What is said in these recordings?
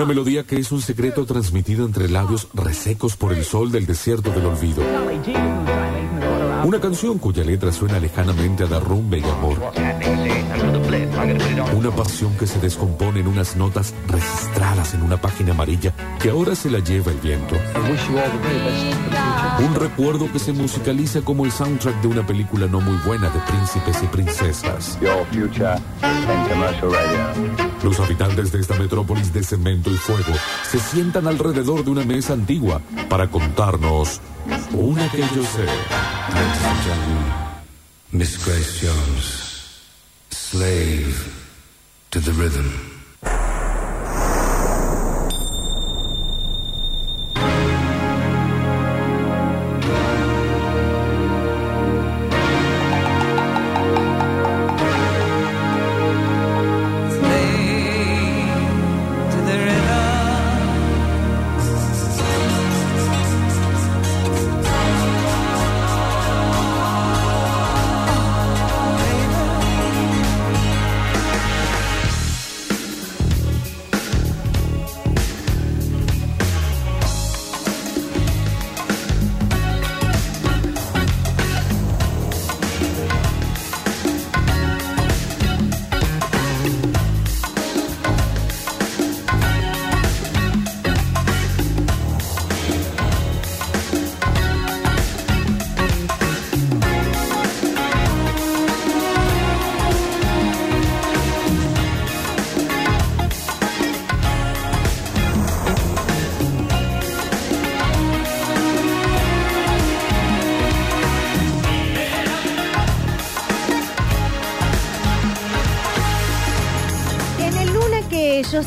Una melodía que es un secreto transmitido entre labios resecos por el sol del desierto del olvido. Una canción cuya letra suena lejanamente a derrumbe y amor. Una pasión que se descompone en unas notas registradas en una página amarilla que ahora se la lleva el viento. Un recuerdo que se musicaliza como el soundtrack de una película no muy buena de príncipes y princesas. Los habitantes de esta metrópolis de cemento y fuego se sientan alrededor de una mesa antigua para contarnos una que yo sé. Ladies and gentlemen, Miss Grace Jones, slave to the rhythm.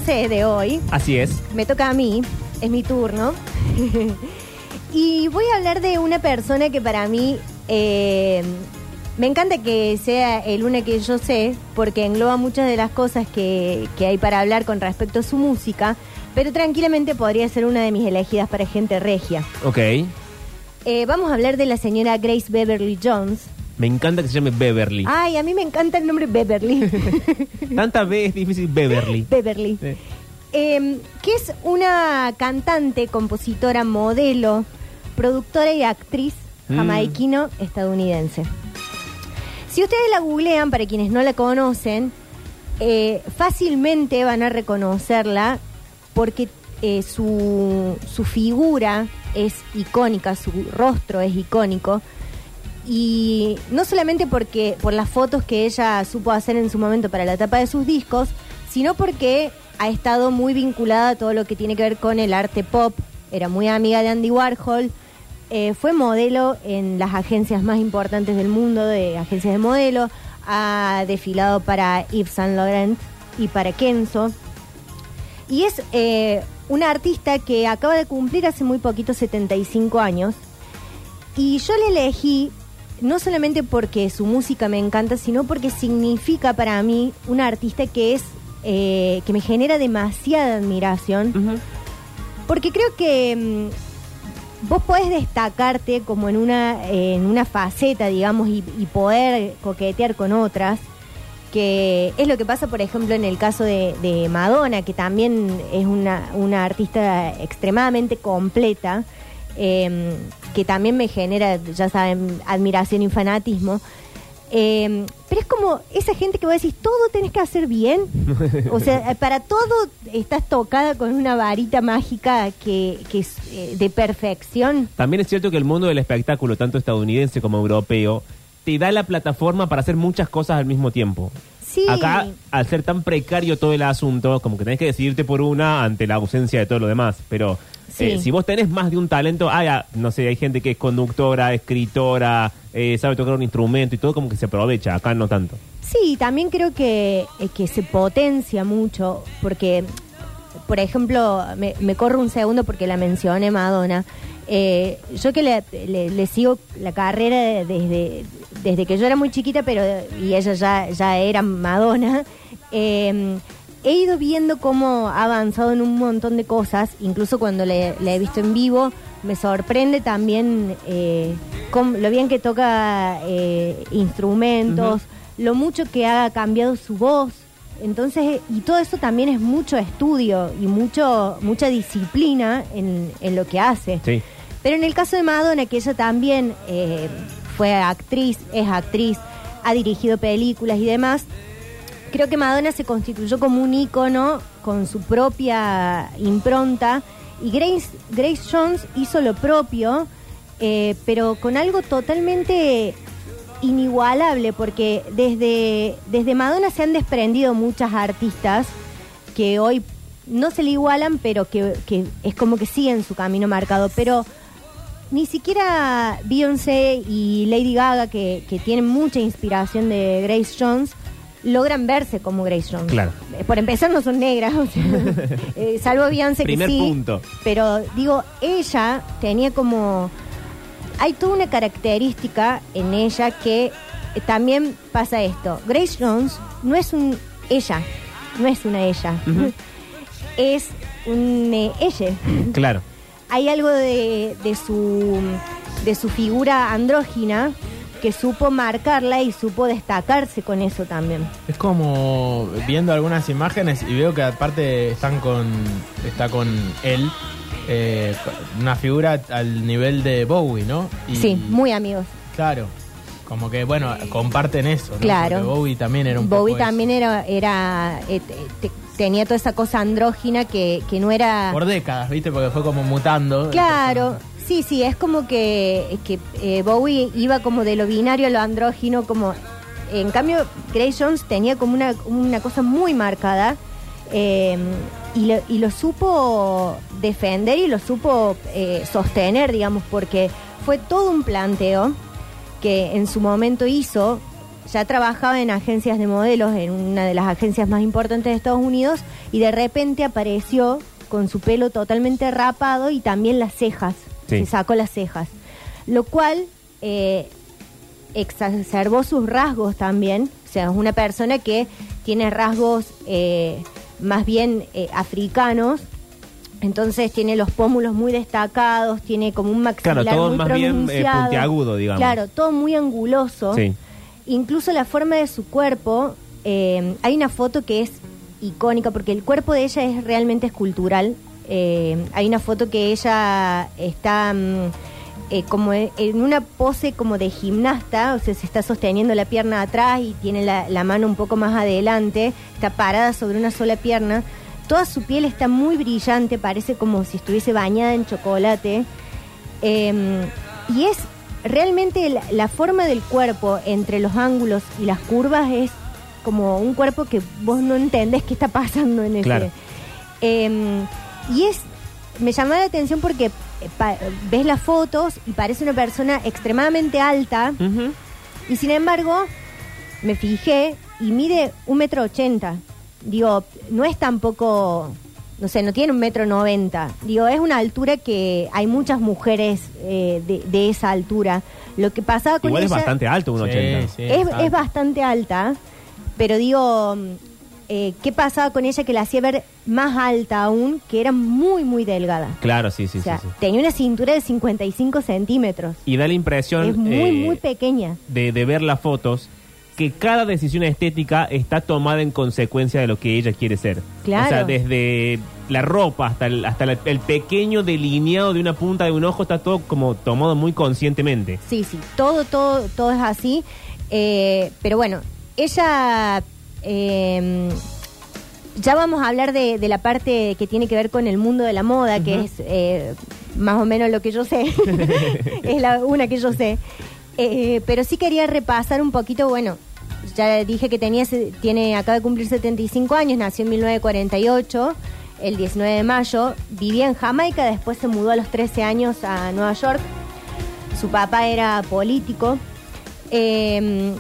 de hoy. Así es. Me toca a mí, es mi turno. y voy a hablar de una persona que para mí eh, me encanta que sea el una que yo sé, porque engloba muchas de las cosas que, que hay para hablar con respecto a su música, pero tranquilamente podría ser una de mis elegidas para gente regia. Ok. Eh, vamos a hablar de la señora Grace Beverly Jones, me encanta que se llame Beverly. Ay, a mí me encanta el nombre Beverly. Tanta B es difícil Beverly. Beverly. Sí. Eh, que es una cantante, compositora, modelo, productora y actriz Mm. jamaiquino-estadounidense. Si ustedes la googlean, para quienes no la conocen, eh, fácilmente van a reconocerla porque eh, su, su figura es icónica, su rostro es icónico. Y no solamente porque por las fotos que ella supo hacer en su momento para la tapa de sus discos, sino porque ha estado muy vinculada a todo lo que tiene que ver con el arte pop. Era muy amiga de Andy Warhol. eh, fue modelo en las agencias más importantes del mundo, de agencias de modelo. Ha desfilado para Yves Saint Laurent y para Kenzo. Y es eh, una artista que acaba de cumplir hace muy poquito 75 años. Y yo le elegí no solamente porque su música me encanta, sino porque significa para mí una artista que es eh, que me genera demasiada admiración. Porque creo que mm, vos podés destacarte como en una, en una faceta, digamos, y, y poder coquetear con otras, que es lo que pasa, por ejemplo, en el caso de, de Madonna, que también es una, una artista extremadamente completa, eh, que también me genera, ya saben, admiración y fanatismo. Eh, pero es como esa gente que vos decís, todo tenés que hacer bien. O sea, para todo estás tocada con una varita mágica que, que es eh, de perfección. También es cierto que el mundo del espectáculo, tanto estadounidense como europeo, te da la plataforma para hacer muchas cosas al mismo tiempo. Sí. Acá, al ser tan precario todo el asunto, como que tenés que decidirte por una ante la ausencia de todo lo demás. Pero Sí. eh, si vos tenés más de un talento, ah, ya, no sé, hay gente que es conductora, escritora, eh, sabe tocar un instrumento y todo como que se aprovecha. Acá no tanto. Sí, también creo que, eh, que se potencia mucho, porque, por ejemplo, me, me corro un segundo porque la mencioné Madonna. Eh, yo que le, le- le sigo la carrera de- desde, desde que yo era muy chiquita, pero y ella ya, ya era Madonna, eh, he ido viendo cómo ha avanzado en un montón de cosas, incluso cuando le, le he visto en vivo, me sorprende también eh, cómo- lo bien que toca eh, instrumentos, lo mucho que ha cambiado su voz. Entonces, y todo eso también es mucho estudio y mucho mucha disciplina en, en lo que hace. Sí. Pero en el caso de Madonna, que ella también eh, fue actriz, es actriz, ha dirigido películas y demás, creo que Madonna se constituyó como un ícono con su propia impronta y Grace, Grace Jones hizo lo propio, eh, pero con algo totalmente inigualable, porque desde, desde Madonna se han desprendido muchas artistas que hoy no se le igualan, pero que, que es como que siguen su camino marcado. Pero ni siquiera Beyoncé y Lady Gaga, que, que tienen mucha inspiración de Grace Jones, logran verse como Grace Jones. Claro. Eh, Por empezar, no son negras, o sea, eh, salvo Beyoncé que sí. punto. Pero digo, ella tenía como. Hay toda una característica en ella que eh, también pasa esto. Grace Jones no es un ella, no es una ella, es un eh, ella Claro. hay algo de, de su de su figura andrógina que supo marcarla y supo destacarse con eso también. Es como viendo algunas imágenes y veo que aparte están con está con él eh, una figura al nivel de Bowie, ¿no? Y- Sí, muy amigos. claro. Como que bueno, comparten eso, ¿no? Claro. Porque Bowie también era un Bowie poco eso. también era era eh, te- te- tenía toda esa cosa andrógina que, que no era por décadas, ¿viste? Porque fue como mutando. Claro, sí, sí, es como que, que eh, Bowie iba como de lo binario a lo andrógino, como en cambio Grace Jones tenía como una, una cosa muy marcada eh, y, lo, y lo supo defender y lo supo eh, sostener, digamos, porque fue todo un planteo que en su momento hizo. Ya trabajaba en agencias de modelos, en una de las agencias más importantes de Estados Unidos, y de repente apareció con su pelo totalmente rapado y también las cejas. Sí. Se sacó las cejas. Lo cual eh, exacerbó sus rasgos también. O sea, es una persona que tiene rasgos eh, más bien eh, africanos. Entonces tiene los pómulos muy destacados, tiene como un maxilar Claro, todo muy más bien, eh, pronunciado. puntiagudo, digamos. Claro, todo muy anguloso. Sí. Incluso la forma de su cuerpo, eh, hay una foto que es icónica porque el cuerpo de ella es realmente escultural. Eh, hay una foto que ella está mm, eh, como e- en una pose como de gimnasta, o sea, se está sosteniendo la pierna atrás y tiene la, la mano un poco más adelante, está parada sobre una sola pierna. Toda su piel está muy brillante, parece como si estuviese bañada en chocolate. Eh, y es realmente la, la forma del cuerpo entre los ángulos y las curvas es como un cuerpo que vos no entendés qué está pasando en ese. Claro. Eh, y es, me llamó la atención porque eh, pa- ves las fotos y parece una persona extremadamente alta Ujú. y sin embargo me fijé y mide un metro ochenta. Digo, no es tampoco, no sé, no tiene un metro noventa. Digo, es una altura que hay muchas mujeres eh, de, de esa altura. Lo que pasaba con Igual es ella bastante alto, un Sí, 80. sí, es, bastante alta, pero digo, eh, ¿qué pasaba con ella que la hacía ver más alta aún, que era muy, muy delgada? Claro, sí, sí, o sea, sí, sí. tenía una cintura de 55 centímetros. Y da la impresión Es muy, eh, muy pequeña. de, de ver las fotos que cada decisión estética está tomada en consecuencia de lo que ella quiere ser. Claro. O sea, desde la ropa hasta el, hasta la- el pequeño delineado de una punta de un ojo está todo como tomado muy conscientemente. Sí, sí, todo, todo, todo es así. Eh, pero bueno, ella. Eh, ya vamos a hablar de, de la parte que tiene que ver con el mundo de la moda, que es eh, más o menos lo que yo sé. es la una que yo sé. Eh, pero sí quería repasar un poquito, bueno, ya dije que tenía, tiene, acaba de cumplir 75 años, nació en 1948, el 19 de mayo, vivía en Jamaica, después se mudó a los 13 años a Nueva York. Su papá era político eh,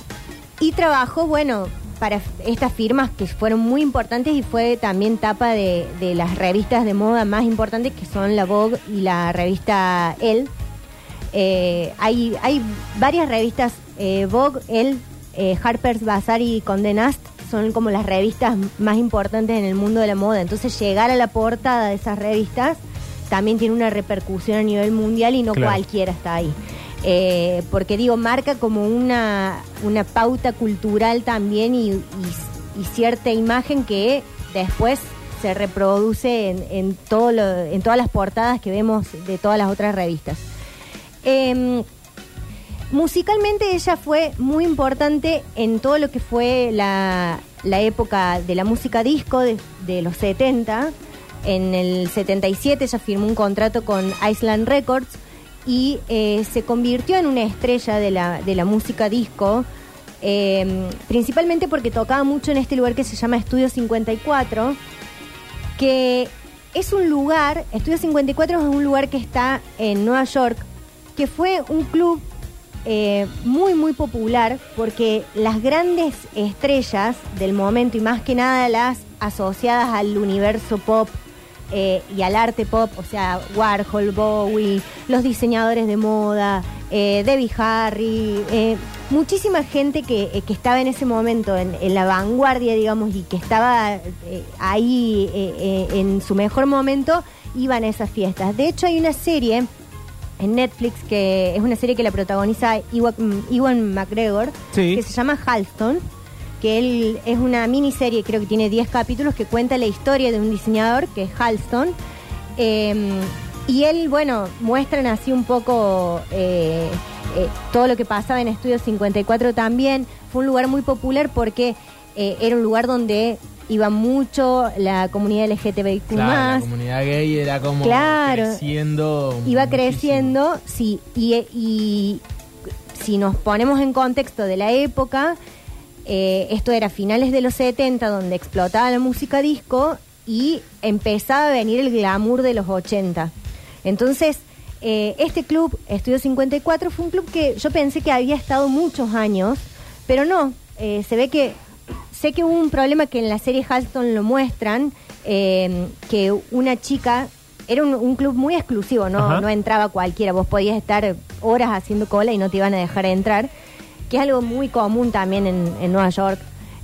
y trabajó, bueno, para estas firmas que fueron muy importantes y fue también tapa de, de las revistas de moda más importantes que son la Vogue y la revista Elle. Eh, hay, hay varias revistas, eh, Vogue, Elle, eh, Harper's Bazaar y Condé Nast son como las revistas más importantes en el mundo de la moda. Entonces llegar a la portada de esas revistas también tiene una repercusión a nivel mundial y no Claro. cualquiera está ahí. Eh, porque digo, marca como una, una pauta cultural también y, cierta imagen que después se reproduce en, en todo lo- en todas las portadas que vemos de todas las otras revistas. Em, musicalmente ella fue muy importante en todo lo que fue la, la época de la música disco de, de los 70. En el 77 ella firmó un contrato con Island Records y eh, se convirtió en una estrella de la, de la música disco, eh, principalmente porque tocaba mucho en este lugar que se llama Estudio 54, que es un lugar, Estudio 54 es un lugar que está en Nueva York, que fue un club eh, muy, muy popular porque las grandes estrellas del momento y más que nada las asociadas al universo pop eh, y al arte pop, o sea, Warhol, Bowie, los diseñadores de moda, eh, Debbie Harry, eh, muchísima gente que, que estaba en ese momento en, en la vanguardia, digamos, y que estaba ahí en su mejor momento, iban a esas fiestas. De hecho, hay una serie en Netflix que es una serie que la protagoniza Iwan, Ewan McGregor, Sí. que se llama Halston, que él es una miniserie, creo que tiene 10 capítulos, que cuenta la historia de un diseñador que es Halston. Eh, y él, bueno, muestran así un poco eh, eh, todo lo que pasaba en Estudio 54 también. Fue un lugar muy popular porque eh, era un lugar donde iba mucho la comunidad LGTBIQ+. Claro, la comunidad gay era como Claro. creciendo. iba muchísimo. creciendo, sí, y, y si nos ponemos en contexto de la época, eh, esto era finales de los 70, donde explotaba la música disco y empezaba a venir el glamour de los 80. Entonces, eh, este club, Estudio 54, fue un club que yo pensé que había estado muchos años, pero no, eh, se ve que, sé que hubo un problema que en la serie Halston lo muestran, eh, que una chica, era un, un club muy exclusivo, ¿no? Ajá. no entraba cualquiera, vos podías estar horas haciendo cola y no te iban a dejar entrar, que es algo muy común también en, en Nueva York.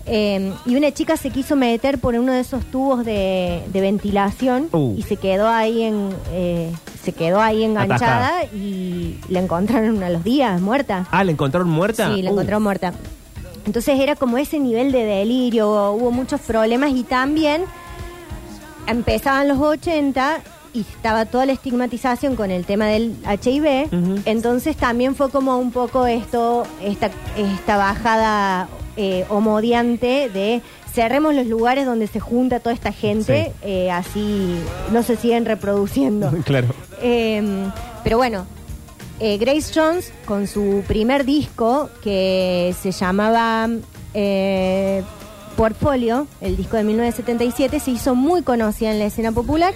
Eh, y una chica se quiso meter por uno de esos tubos de, de ventilación Uh. y se quedó ahí en eh, se quedó ahí enganchada y la encontraron a los días muerta. Ah, ¿la encontraron muerta? Sí, la Uh, encontraron muerta. Entonces era como ese nivel de delirio, hubo muchos problemas y también empezaban los 80 y estaba toda la estigmatización con el tema del HIV, entonces también fue como un poco esto, esta, esta bajada eh, homodiante de cerremos los lugares donde se junta toda esta gente, eh, así no se siguen reproduciendo. Claro. Eh, pero bueno, eh, Grace Jones con su primer disco que se llamaba eh, Portfolio, el disco de 1977, se hizo muy conocida en la escena popular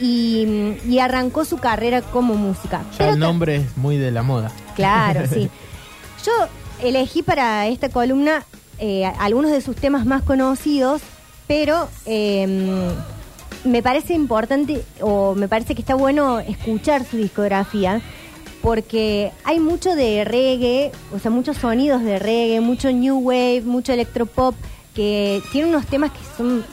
y, y arrancó su carrera como música. Ya Pero el nombre es muy de la moda. Claro, sí. Yo elegí para esta columna eh, algunos de sus temas más conocidos, pero eh, me parece importante o me parece que está bueno escuchar su discografía porque hay mucho de reggae, o sea, muchos sonidos de reggae, mucho new wave, mucho electropop, que tiene unos temas que son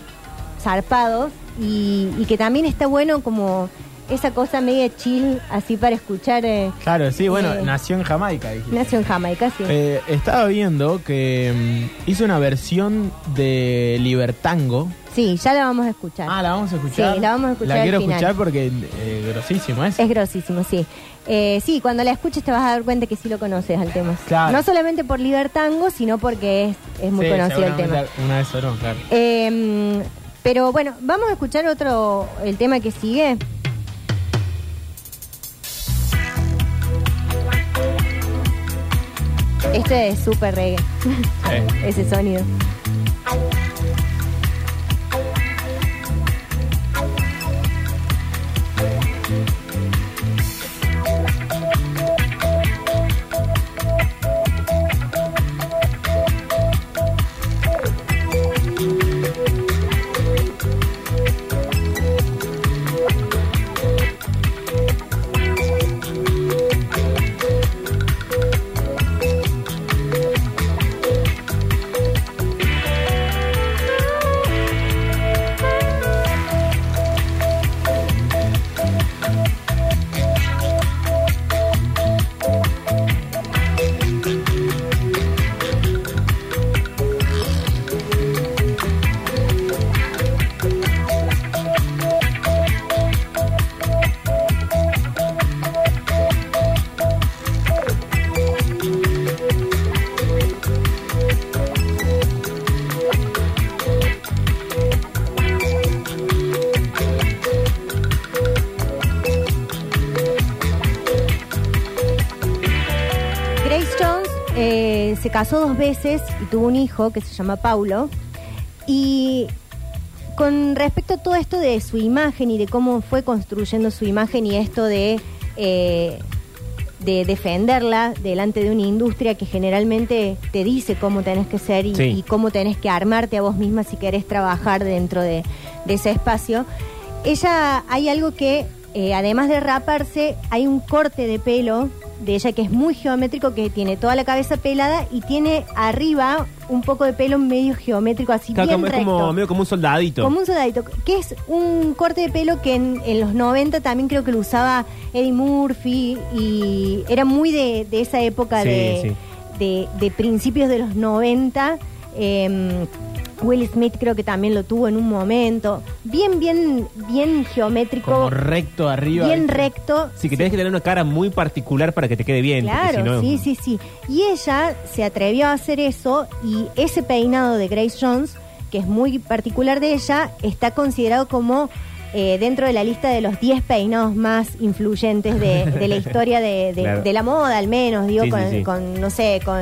zarpados y, y que también está bueno como esa cosa media chill así para escuchar. eh, Claro, sí, bueno, Eh, nació en Jamaica. dijiste. Nació en Jamaica, sí. Eh, estaba viendo que mm, hizo una versión de Libertango. Sí, ya la vamos a escuchar. Ah, la vamos a escuchar. Sí, la vamos a escuchar La quiero final. escuchar porque eh, grosísimo es. Es grosísimo, sí. Eh, sí, cuando la escuches te vas a dar cuenta que sí lo conoces al tema. Claro. No solamente por Libertango, sino porque es, es muy Sí, conocido el tema. Una vez sonó, claro. Pero bueno, vamos a escuchar otro, el tema que sigue. Este es súper reggae, Sí. ese sonido. Se casó dos veces y tuvo un hijo que se llama Paulo. Y con respecto a todo esto de su imagen y de cómo fue construyendo su imagen y esto de, eh, de defenderla delante de una industria que generalmente te dice cómo tenés que ser y, Sí. y cómo tenés que armarte a vos misma si querés trabajar dentro de, de ese espacio. Ella, hay algo que, eh, además de raparse, hay un corte de pelo de ella que es muy geométrico, que tiene toda la cabeza pelada y tiene arriba un poco de pelo medio geométrico, así Claro, bien como- es recto. como, medio como un soldadito. Como un soldadito, que es un corte de pelo que en, en los 90 también creo que lo usaba Eddie Murphy y era muy de, de esa época Sí, de, sí. de- de principios de los 90. Eh, Will Smith creo que también lo tuvo en un momento. Bien, bien, bien geométrico. Como recto arriba. bien recto. Sí, que tenés que tener una cara muy particular para que te quede bien. Claro, si no- sí, sí, sí. Y ella se atrevió a hacer eso y ese peinado de Grace Jones, que es muy particular de ella, está considerado como eh, dentro de la lista de los 10 peinados más influyentes de, de la historia de, de- Claro. de la moda, al menos, digo, Sí, sí, con, sí. con, no sé, con...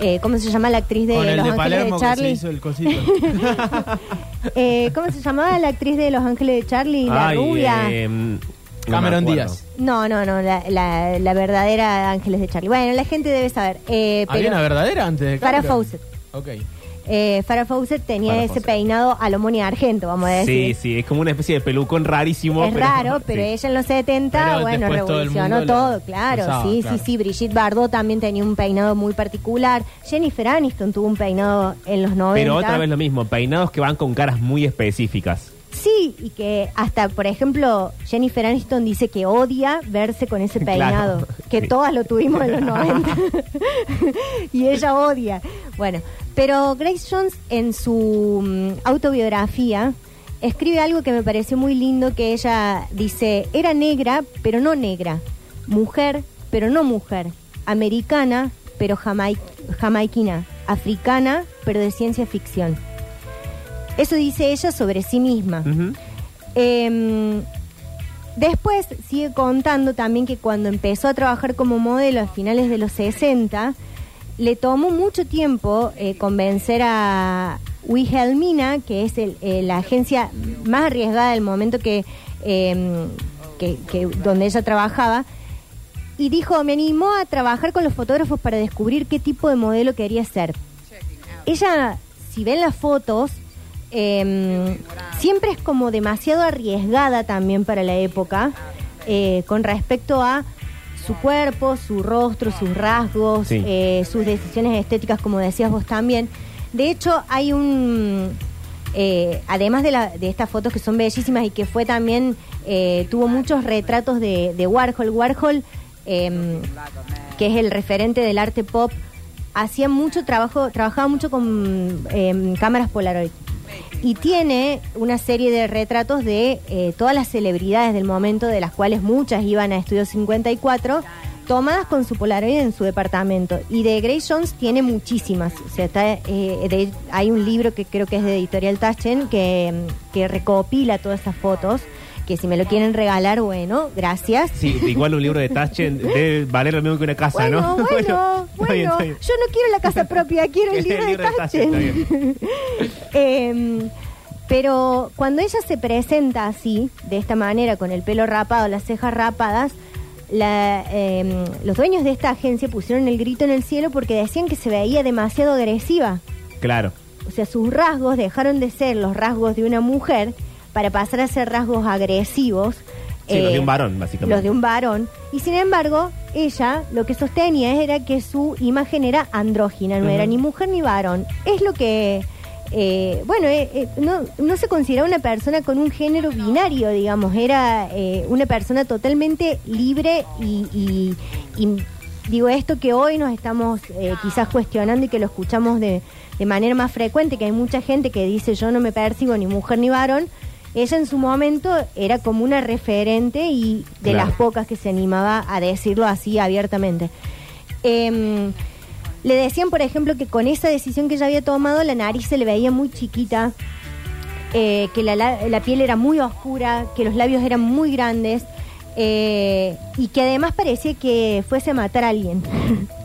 eh, ¿Cómo se llama la actriz de Con el Los de Ángeles Palermo de que se Charlie? hizo el cosito. Eh, ¿Cómo se llamaba la actriz de Los Ángeles de Charlie? La Ay, rubia. eh, no me Cameron acuerdo. Díaz. No, no, no, la, la- la verdadera Ángeles de Charlie. Bueno, la gente debe saber. Eh, ¿Había pero- una verdadera antes de Farrah Cameron? Fawcett. Ok. Eh, Farrah Fawcett tenía Farrah ese Fawcett. peinado a lo Moni Argento, vamos a Sí, decir. sí, es como una especie de pelucón rarísimo. Es raro, pero sí. ella en los 70, Pero bueno, todo revolucionó todo, lo claro. usaba, sí, claro. sí, sí. Brigitte Bardot también tenía un peinado muy particular. Jennifer Aniston tuvo un peinado en los 90. Pero otra vez lo mismo, peinados que van con caras muy específicas. Sí, y que hasta, por ejemplo, Jennifer Aniston dice que odia verse con ese Claro, peinado, que sí. todas lo tuvimos en los 90. y ella odia. Bueno, pero Grace Jones en su mm, autobiografía escribe algo que me pareció muy lindo, que ella dice, era negra, pero no negra, mujer, pero no mujer, americana, pero jamai- jamaiquina, africana, pero de ciencia ficción. Eso dice ella sobre sí misma. Eh, después sigue contando también que cuando empezó a trabajar como modelo a finales de los 60, le tomó mucho tiempo eh, convencer a Wilhelmina, que es el- eh, la agencia más arriesgada del momento que, eh, que- donde ella trabajaba, y dijo, me animó a trabajar con los fotógrafos para descubrir qué tipo de modelo quería ser. Ella, si ven las fotos, eh, siempre es como demasiado arriesgada también para la época eh, con respecto a su cuerpo, su rostro, sus rasgos, Sí. eh, sus decisiones estéticas, como decías vos también. De hecho, hay un... eh, además de, la- de estas fotos que son bellísimas y que fue también, eh, tuvo muchos retratos de, de Warhol. Warhol, eh, que es el referente del arte pop, hacía mucho trabajo, trabajaba mucho con eh, cámaras Polaroid. Y tiene una serie de retratos de eh, todas las celebridades del momento, de las cuales muchas iban a Estudio 54, tomadas con su Polaroid en su departamento. Y de Grace Jones tiene muchísimas. O sea, está, eh, de- hay un libro que creo que es de Editorial Taschen que, que recopila todas esas fotos. Que si me lo quieren regalar, bueno, gracias. Sí, igual un libro de Taschen debe valer lo mismo que una casa, Bueno, ¿no? bueno, bueno, bien, bien. yo no quiero la casa propia, quiero el libro, de Taschen, Taschen. Em, pero cuando ella se presenta así, de esta manera, con el pelo rapado, las cejas rapadas, la, em, los dueños de esta agencia pusieron el grito en el cielo porque decían que se veía demasiado agresiva. Claro. O sea, sus rasgos dejaron de ser los rasgos de una mujer para pasar a ser rasgos agresivos. Sí, los de eh, un varón, básicamente. Los de un varón. Y sin embargo, ella lo que sostenía era que su imagen era andrógina, no era ni mujer ni varón. Es lo que, eh, bueno, eh, eh, no, no se consideraba una persona con un género binario, digamos, era eh, una persona totalmente libre y, y- y digo esto que hoy nos estamos eh, quizás cuestionando y que lo escuchamos de, de manera más frecuente, que hay mucha gente que dice yo no me percibo ni mujer ni varón. Ella en su momento era como una referente y de Claro. las pocas que se animaba a decirlo así abiertamente. Em, le decían, por ejemplo, que con esa decisión que ella había tomado, la nariz se le veía muy chiquita, eh, que la, la- la piel era muy oscura, que los labios eran muy grandes eh, y que además parecía que fuese a matar a alguien.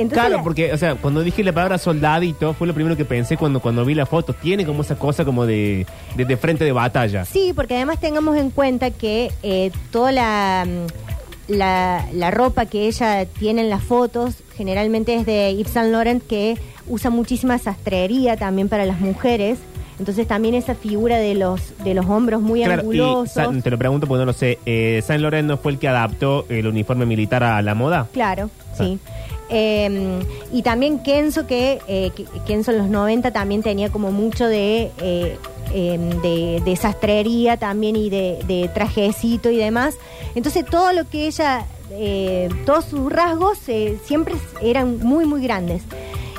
Entonces, Claro, la- porque, o sea, cuando dije la palabra soldadito, fue lo primero que pensé cuando, cuando vi la foto. Tiene como esa cosa como de, de, de frente de batalla. Sí, porque además tengamos en cuenta que eh, toda la, mm, la, la ropa que ella tiene en las fotos generalmente es de Yves Saint Laurent que usa muchísima sastrería también para las mujeres. Entonces también esa figura de los de los hombros muy Claro, y angulosos. Te lo pregunto porque no lo sé. Eh, ¿Saint Laurent no fue el que adaptó el uniforme militar a la moda? Claro, sí. Eh, y también Kenzo, que, eh, Kenzo en los 90 también tenía como mucho de, eh, eh, de, de sastrería también y de, de trajecito y demás. Entonces todo lo que ella, eh, todos sus rasgos eh, siempre eran muy, muy grandes.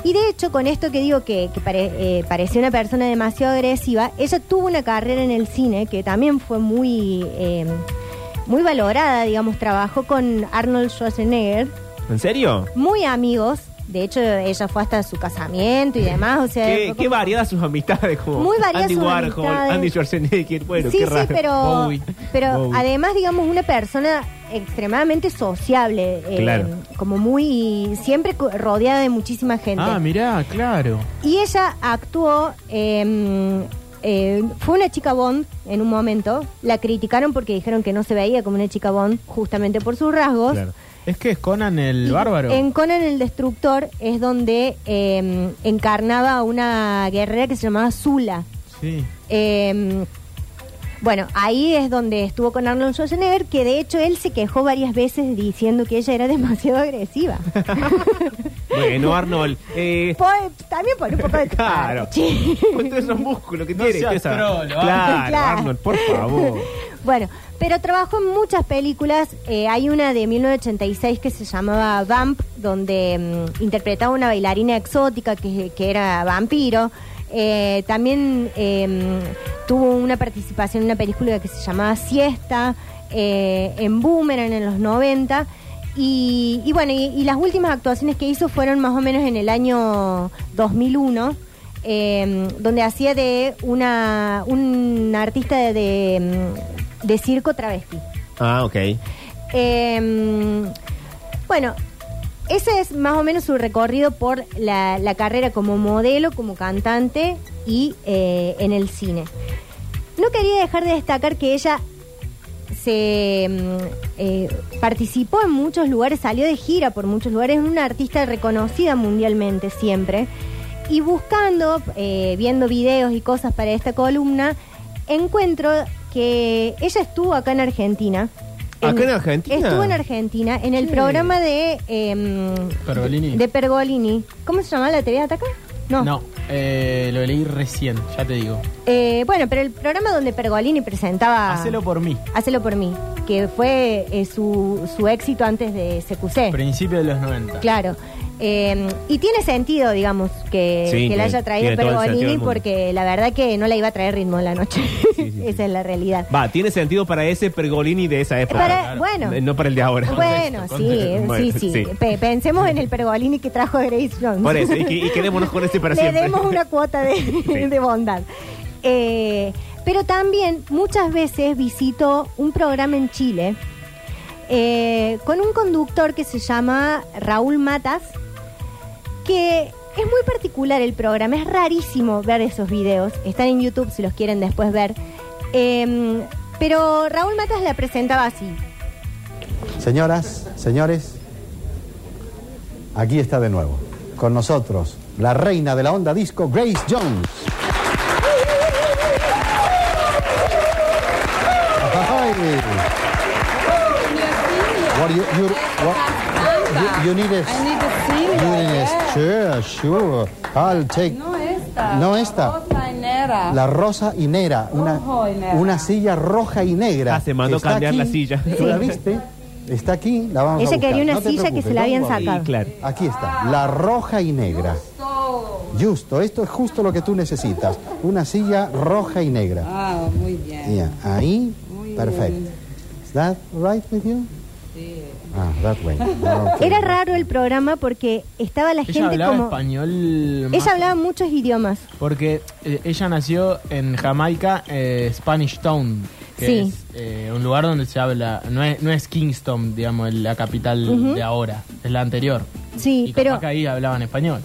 Y de hecho, con esto que digo que, eh, parecía una persona demasiado agresiva, ella tuvo una carrera en el cine que también fue muy, eh, muy valorada, digamos, trabajó con Arnold Schwarzenegger, ¿En serio? muy amigos. De hecho, ella fue hasta su casamiento y demás. O sea, ¿Qué, qué variadas sus amistades? Como Muy variadas Andy sus Warhol, amistades. Andy Schwarzenegger. Bueno, sí, qué sí, pero, Bowie. pero Bowie. además, digamos, una persona extremadamente sociable. eh, Claro. Como muy. Siempre rodeada de muchísima gente. Ah, mirá, claro. Y ella actuó. eh, eh, fue una chica Bond en un momento. La criticaron porque dijeron que no se veía como una chica Bond, justamente por sus rasgos. Claro. Es que es Conan el Y bárbaro. En Conan el Destructor es donde eh, encarnaba a una guerrera que se llamaba Zula. Sí. Eh, bueno, ahí es donde estuvo con Arnold Schwarzenegger, que de hecho él se quejó varias veces diciendo que ella era demasiado agresiva. Bueno, Arnold. Eh, Por- también por un poco de claro. Con todos esos músculos que No tiene. seas esa- trolo, claro, Claro. Arnold, por favor. Bueno, pero trabajó en muchas películas. Eh, hay una de 1986 que se llamaba Vamp, donde mm, interpretaba una bailarina exótica que, era vampiro. Eh, también mm, tuvo una participación en una película que se llamaba Siesta, eh, en Boomerang en los 90. Y, bueno, y, las últimas actuaciones que hizo fueron más o menos en el año 2001 eh, donde hacía de una un artista de, de circo travesti. Ah, ok. Eh, bueno, ese es más o menos su recorrido por la, la carrera como modelo, como cantante y eh, en el cine. No quería dejar de destacar que ella se mm, eh, participó en muchos lugares, salió de gira por muchos lugares, es una artista reconocida mundialmente siempre. Y buscando, eh, viendo videos y cosas para esta columna, encuentro que ella estuvo acá en Argentina. ¿Acá en Argentina? Estuvo en Argentina, en el Sí. programa de... em, Pergolini. De Pergolini. ¿Cómo se llama la TV de acá? No. No, eh, lo leí recién, ya te digo. Eh, bueno, pero el programa donde Pergolini presentaba... Hacelo por mí. Hacelo por mí, que fue eh, su, su éxito antes de CQC. Principio de los 90. Claro. Eh, y tiene sentido, digamos, que, Sí, que la tiene- haya traído tiene todo el sentido Pergolini, del mundo. porque la verdad que no la iba a traer ritmo en la noche. Sí, sí, Esa es la realidad. Va, tiene sentido para ese Pergolini de esa época. Para- claro. Bueno, Eh, No para el de ahora. bueno, Contexto, sí, contexto. Bueno, sí, sí, sí. Pe- pensemos en el Pergolini que trajo Grace Jones. Por eso, y, que- y quedémonos con este para Le siempre. demos una cuota de, de bondad. Eh, pero también muchas veces visitó un programa en Chile eh, con un conductor que se llama Raúl Matas, que es muy particular el programa, es rarísimo ver esos videos, están en YouTube si los quieren después ver. Eh, pero Raúl Matas la presentaba así. Señoras, señores, aquí está de nuevo. Con nosotros, la reina de la onda disco, Grace Jones. What you, you, what, you, you need a, Yes. sure, sure. I'll take No esta. No la rosa y negra, una, una silla roja y negra. Ah, se mandó Está cambiar la aquí. silla. ¿Tú la viste? Está aquí, la vamos a Ella buscar. quería una No silla que se la habían sacado. Sí, claro. Aquí está, la roja y negra. Justo, esto es justo lo que tú necesitas. Una silla roja y negra. Ah, muy bien. Yeah, ahí, Muy perfecto. bien. Is that right with you? Ah, that way. Era raro el programa porque estaba la Ella gente hablaba como... español. más- Ella hablaba muchos idiomas. Porque eh, ella nació en Jamaica, eh, Spanish Town, que Sí. es eh, un lugar donde se habla, no es, no es Kingston, digamos, la capital Ujú. de ahora, es la anterior. Sí, y pero capaz que ahí hablaban español.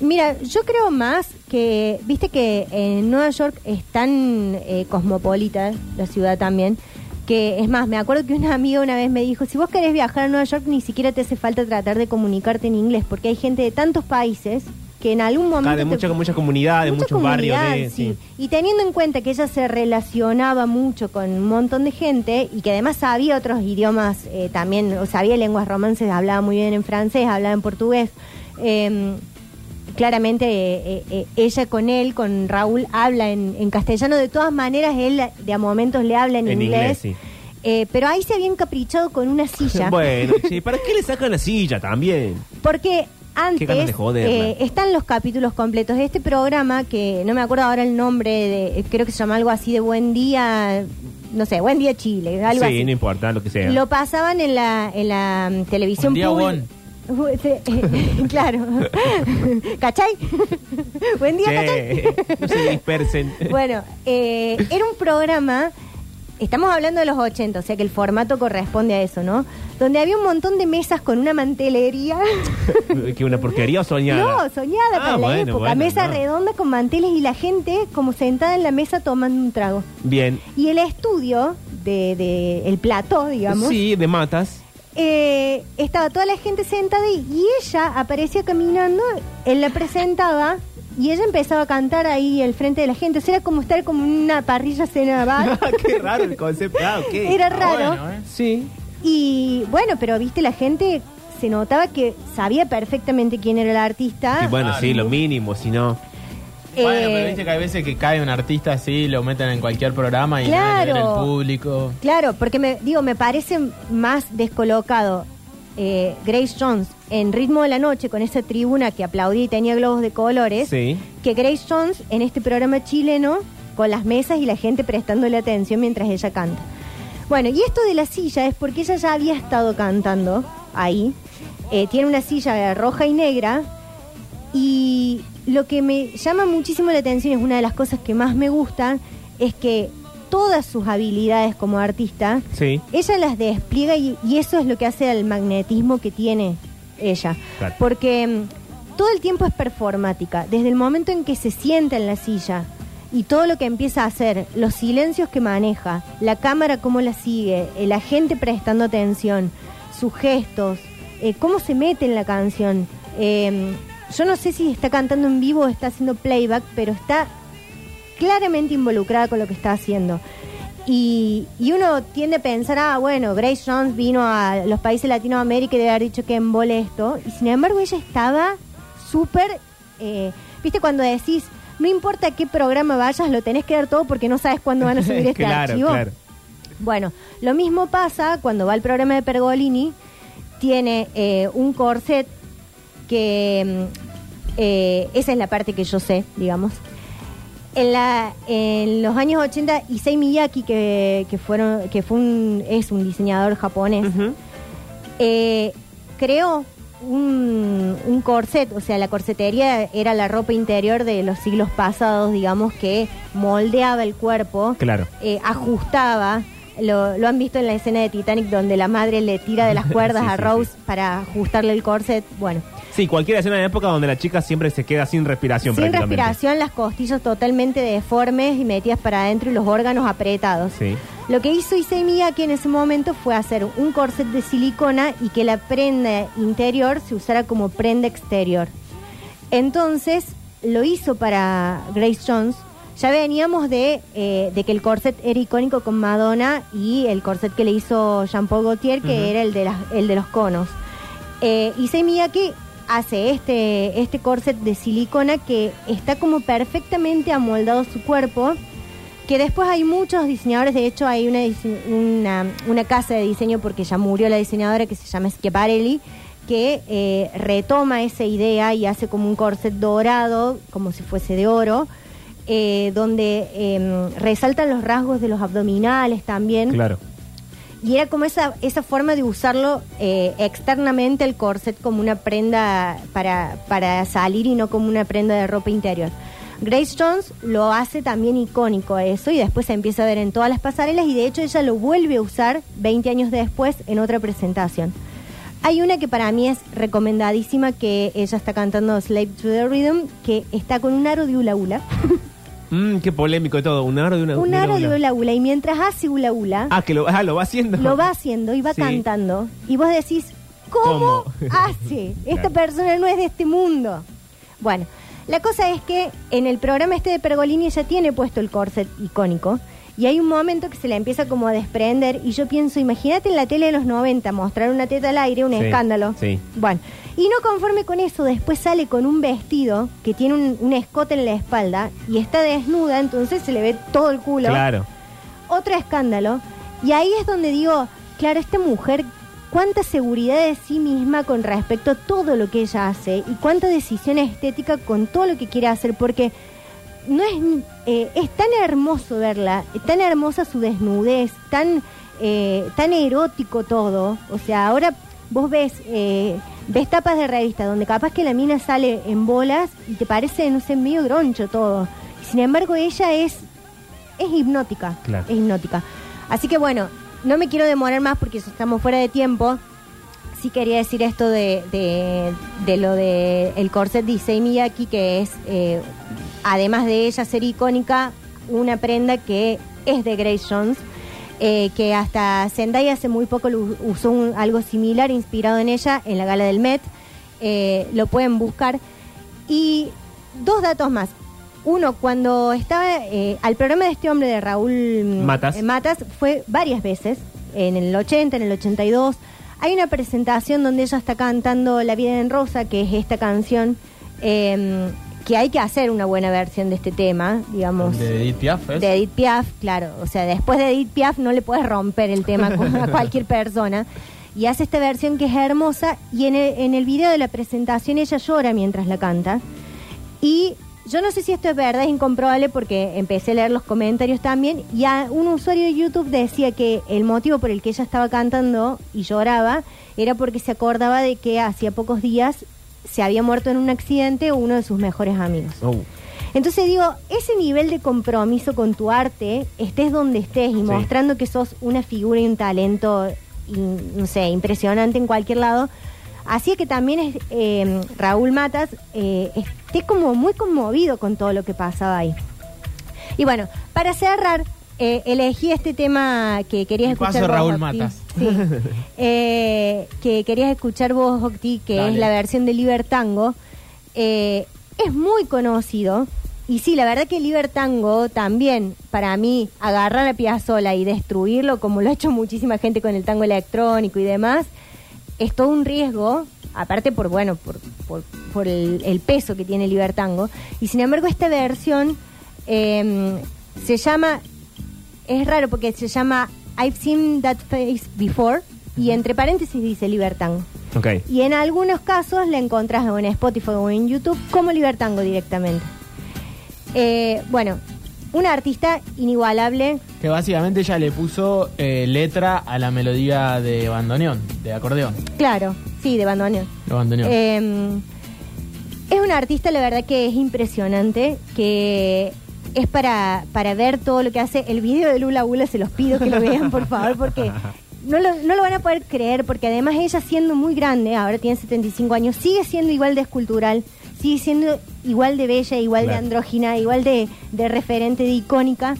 mira, yo creo más que, viste que en Nueva York es tan eh, cosmopolita la ciudad también, que es más, me acuerdo que una amiga una vez me dijo, si vos querés viajar a Nueva York ni siquiera te hace falta tratar de comunicarte en inglés, porque hay gente de tantos países que en algún momento... De te- mucha, mucha muchos barrios. De, sí. Y teniendo en cuenta que ella se relacionaba mucho con un montón de gente y que además sabía otros idiomas eh, también, o sabía lenguas romances, hablaba muy bien en francés, hablaba en portugués. eh, claramente eh, eh, eh, ella con él, con Raúl, habla en, en castellano. De todas maneras, él de a momentos le habla en, En inglés. inglés, sí. Eh, pero ahí se había encaprichado con una silla. Bueno, che, ¿para qué le sacan la silla también? Porque antes eh, están los capítulos completos de este programa que no me acuerdo ahora el nombre, de, creo que se llama algo así de Buen Día, no sé, Buen Día Chile, algo sí, así. no importa lo que sea. Lo pasaban en la, en la mm, televisión pública. claro. ¿Cachai? Buen día, Che, ¿cachai? no se dispersen. Bueno, eh, era un programa, estamos hablando de los 80, o sea que el formato corresponde a eso, ¿no? Donde había un montón de mesas con una mantelería. que una porquería o soñada. No, soñada Ah, para la bueno, época. bueno, mesa no. redonda con manteles y la gente como sentada en la mesa tomando un trago. Bien. Y el estudio de, de el plató, digamos, Sí, de matas. Eh, estaba toda la gente sentada y, y ella aparecía caminando, él la presentaba y ella empezaba a cantar ahí al frente de la gente. O sea, era como estar como en una parrilla cena bar. Qué raro el concepto. Ah. Era Está raro. bueno, ¿eh? Sí. Y bueno, pero viste, la gente se notaba que sabía perfectamente quién era el artista. Sí, bueno, sí, lo mínimo, si no. Bueno, Eh, pero viste que hay veces que cae un artista así, lo meten en cualquier programa y nada Claro. el público. Claro, porque me digo, me parece más descolocado eh, Grace Jones en Ritmo de la Noche con esa tribuna que aplaudía y tenía globos de colores, Sí. que Grace Jones en este programa chileno con las mesas y la gente prestándole atención mientras ella canta. Bueno, y esto de la silla es porque ella ya había estado cantando ahí. Eh, tiene una silla roja y negra y lo que me llama muchísimo la atención, es una de las cosas que más me gustan, es que todas sus habilidades como artista, Sí. ella las despliega y, y eso es lo que hace al magnetismo que tiene ella. Claro. Porque mm, todo el tiempo es performática. Desde el momento en que se sienta en la silla y todo lo que empieza a hacer, los silencios que maneja, la cámara cómo la sigue, la gente prestando atención, sus gestos, eh, cómo se mete en la canción. Eh, yo no sé si está cantando en vivo o está haciendo playback, pero está claramente involucrada con lo que está haciendo. Y, y uno tiende a pensar, ah, bueno, Grace Jones vino a los países de Latinoamérica y debe haber dicho que embole esto. Y sin embargo, ella estaba súper. eh, ¿Viste cuando decís, no importa a qué programa vayas, lo tenés que dar todo porque no sabes cuándo van a subir este claro, archivo? claro. Bueno, lo mismo pasa cuando va al programa de Pergolini, tiene eh, un corset que mm, eh, esa es la parte que yo sé, digamos. En, la, en los años 80, Issei Miyake, que, que, fueron, que fue un, es un diseñador japonés, eh, creó un, un corset, o sea, la corsetería era la ropa interior de los siglos pasados, digamos, que moldeaba el cuerpo, Claro. eh, ajustaba. Lo, lo han visto en la escena de Titanic donde la madre le tira de las cuerdas Sí, a sí, Rose para ajustarle el corset. Bueno, Sí, cualquier escena de época donde la chica siempre se queda sin respiración sin prácticamente. respiración, las costillas totalmente deformes y metidas para adentro y los órganos apretados. Sí. Lo que hizo Issei Miyake en ese momento fue hacer un corset de silicona y que la prenda interior se usara como prenda exterior. Entonces lo hizo para Grace Jones. Ya veníamos de, eh, de que el corset era icónico con Madonna y el corset que le hizo Jean-Paul Gaultier, que era el de, las- el de los conos. Eh, Issei Miyake hace este, este corset de silicona que está como perfectamente amoldado su cuerpo que después hay muchos diseñadores, de hecho hay una, una, una casa de diseño porque ya murió la diseñadora que se llama Schiaparelli, que eh, retoma esa idea y hace como un corset dorado, como si fuese de oro, eh, donde eh, resaltan los rasgos de los abdominales también. Claro. Y era como esa, esa forma de usarlo eh, externamente el corset como una prenda para, para salir y no como una prenda de ropa interior. Grace Jones lo hace también icónico eso y después se empieza a ver en todas las pasarelas y de hecho ella lo vuelve a usar 20 años después en otra presentación. Hay una que para mí es recomendadísima, que ella está cantando Slave to the Rhythm, que está con un aro de hula hula. Mm, qué polémico todo. Un aro de una. un de aro una- de hula hula. Y mientras hace hula hula, Ah, que lo, ah, lo va haciendo. lo va haciendo y va Sí. cantando. Y vos decís, ¿cómo, ¿Cómo? hace? Esta Claro. persona no es de este mundo. Bueno, la cosa es que en el programa este de Pergolini ella tiene puesto el corset icónico. Y hay un momento que se le empieza como a desprender. Y yo pienso, imagínate en la tele de los 90 mostrar una teta al aire, un Sí, escándalo. sí. Bueno, y no conforme con eso, después sale con un vestido que tiene un, un escote en la espalda y está desnuda, entonces se le ve todo el culo Claro. otro escándalo. Y ahí es donde digo, claro, esta mujer, cuánta seguridad de sí misma con respecto a todo lo que ella hace y cuánta decisión estética con todo lo que quiere hacer, porque no es, eh, es tan hermoso verla, tan hermosa su desnudez, tan, eh, tan erótico todo. O sea, ahora vos ves, eh, ves tapas de revista donde capaz que la mina sale en bolas y te parece, no sé, medio groncho todo. Sin embargo, ella es es hipnótica. Claro. Es hipnótica. Así que bueno, no me quiero demorar más porque estamos fuera de tiempo. Sí quería decir esto de, de, de lo de el corset de Issei Miyake, que es, eh, además de ella ser icónica, una prenda que es de Grace Jones, eh, que hasta Zendaya hace muy poco usó un- algo similar inspirado en ella en la gala del Met. Eh, lo pueden buscar. Y dos datos más. Uno, cuando estaba eh, al programa de este hombre de Raúl mm, Matas. eh, Matas, fue varias veces, en el 80, en el 82. Hay una presentación donde ella está cantando La vida en rosa, que es esta canción, eh, que hay que hacer una buena versión de este tema, digamos. De Edith Piaf, ¿es? De Edith Piaf, claro. O sea, después de Edith Piaf no le puedes romper el tema con- a cualquier persona. Y hace esta versión que es hermosa. Y en el, en el video de la presentación ella llora mientras la canta. Y yo no sé si esto es verdad, es incomprobable porque empecé a leer los comentarios también. Y a un usuario de YouTube decía que el motivo por el que ella estaba cantando y lloraba era porque se acordaba de que hacía pocos días se había muerto en un accidente uno de sus mejores amigos. Oh. Entonces digo, ese nivel de compromiso con tu arte, estés donde estés y mostrando que sos una figura y un talento, no sé, impresionante en cualquier lado, hacía que también es, eh, Raúl Matas eh, esté como muy conmovido con todo lo que pasaba ahí. Y bueno, para cerrar, eh, elegí este tema que querías escuchar paso, vos, Raúl Octi. Matas. Sí. Eh, que querías escuchar vos, Octi, que Dale. es la versión de Libertango. Eh, es muy conocido. Y sí, la verdad que Libertango también, para mí, agarrar a Piazzolla y destruirlo, como lo ha hecho muchísima gente con el tango electrónico y demás, es todo un riesgo, aparte por, bueno, por, por, por el, el peso que tiene Libertango. Y sin embargo, esta versión se llama, es raro porque se llama I've seen that face before, y entre paréntesis dice Libertango. Y en algunos casos la encontrás en Spotify o en YouTube como Libertango directamente. Eh, bueno, una artista inigualable. Que básicamente ella le puso eh, letra a la melodía de bandoneón, de acordeón. Claro, sí, de bandoneón. De bandoneón. Eh, es una artista, la verdad que es impresionante, que es para, para ver todo lo que hace. El video de Lula Ula se los pido que lo vean, por favor, porque no lo, no lo van a poder creer, porque además ella siendo muy grande, ahora tiene 75 años, sigue siendo igual de escultural, sigue siendo igual de bella, igual de andrógina, igual de, de referente, de icónica.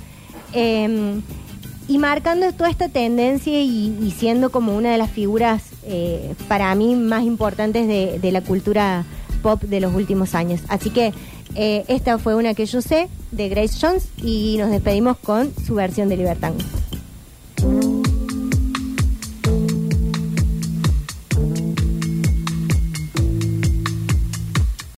Eh, y marcando toda esta tendencia y, y siendo como una de las figuras eh, para mí más importantes de, de la cultura pop de los últimos años. Así que eh, esta fue una que yo sé de Grace Jones y nos despedimos con su versión de Libertango.